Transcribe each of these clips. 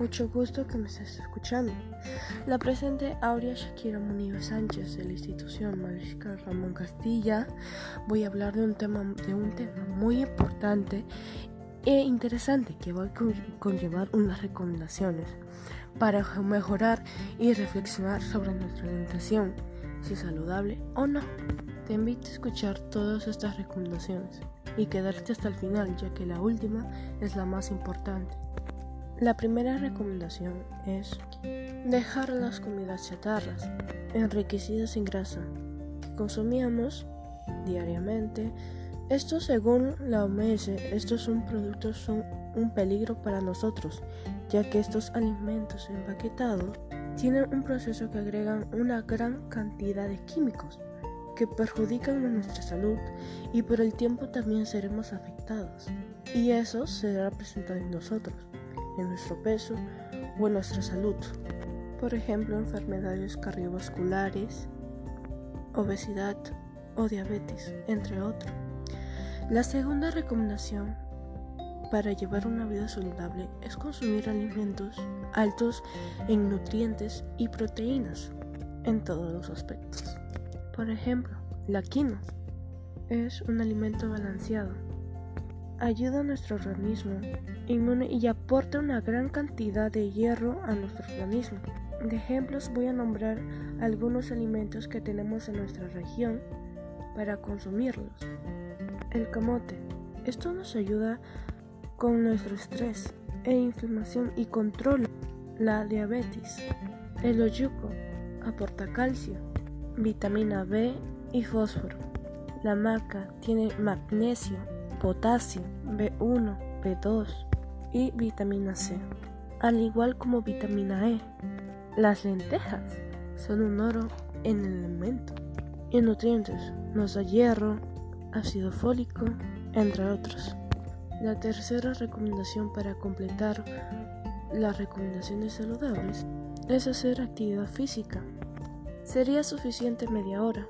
Mucho gusto que me estés escuchando. La presente Aurea Shakira Muniz Sánchez de la institución Mariscal Ramón Castilla. Voy a hablar de un tema, de un tema muy importante e interesante que va a conllevar unas recomendaciones para mejorar y reflexionar sobre nuestra alimentación, si es saludable o no. Te invito a escuchar todas estas recomendaciones y quedarte hasta el final, ya que la última es la más importante. La primera recomendación es dejar las comidas chatarras, enriquecidas en grasa, que consumíamos diariamente. Esto según la OMS, estos son productos son un peligro para nosotros, ya que estos alimentos empaquetados tienen un proceso que agregan una gran cantidad de químicos que perjudican nuestra salud y por el tiempo también seremos afectados. Y eso será presentado en nosotros, en nuestro peso o en nuestra salud. Por ejemplo, enfermedades cardiovasculares, obesidad o diabetes, entre otros. La segunda recomendación para llevar una vida saludable es consumir alimentos altos en nutrientes y proteínas en todos los aspectos. Por ejemplo, la quinoa es un alimento balanceado. Ayuda a nuestro organismo inmune y aporta una gran cantidad de hierro a nuestro organismo. De ejemplos voy a nombrar algunos alimentos que tenemos en nuestra región para consumirlos. El camote. Esto nos ayuda con nuestro estrés e inflamación y controla la diabetes. El oyuco aporta calcio, vitamina B y fósforo. La maca tiene magnesio, potasio, B1, B2 y vitamina C, al igual como vitamina E. Las lentejas son un oro en el alimento y nutrientes nos da hierro, ácido fólico, entre otros. La tercera recomendación para completar las recomendaciones saludables es hacer actividad física. Sería suficiente media hora,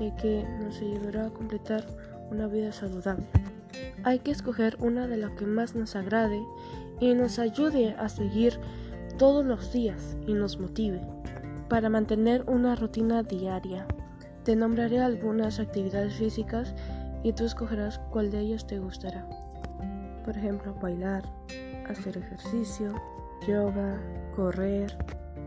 ya que nos ayudará a completar una vida saludable. Hay que escoger una de las que más nos agrade y nos ayude a seguir todos los días y nos motive para mantener una rutina diaria. Te nombraré algunas actividades físicas y tú escogerás cuál de ellas te gustará. Por ejemplo, bailar, hacer ejercicio, yoga, correr.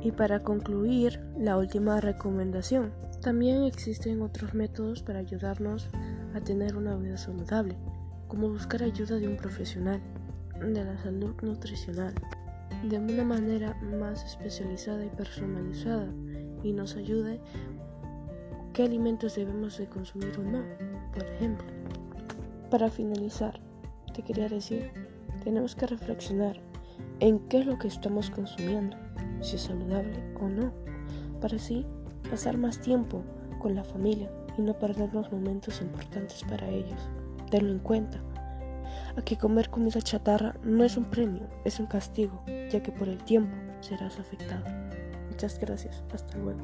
Y para concluir, la última recomendación. También existen otros métodos para ayudarnos a tener una vida saludable, como buscar ayuda de un profesional de la salud nutricional, de una manera más especializada y personalizada, y nos ayude qué alimentos debemos de consumir o no, por ejemplo. Para finalizar, te quería decir, tenemos que reflexionar en qué es lo que estamos consumiendo, si es saludable o no, para así pasar más tiempo con la familia y no perder los momentos importantes para ellos. Tenlo en cuenta. Aquí comer comida chatarra no es un premio, es un castigo, ya que por el tiempo serás afectado. Muchas gracias. Hasta luego.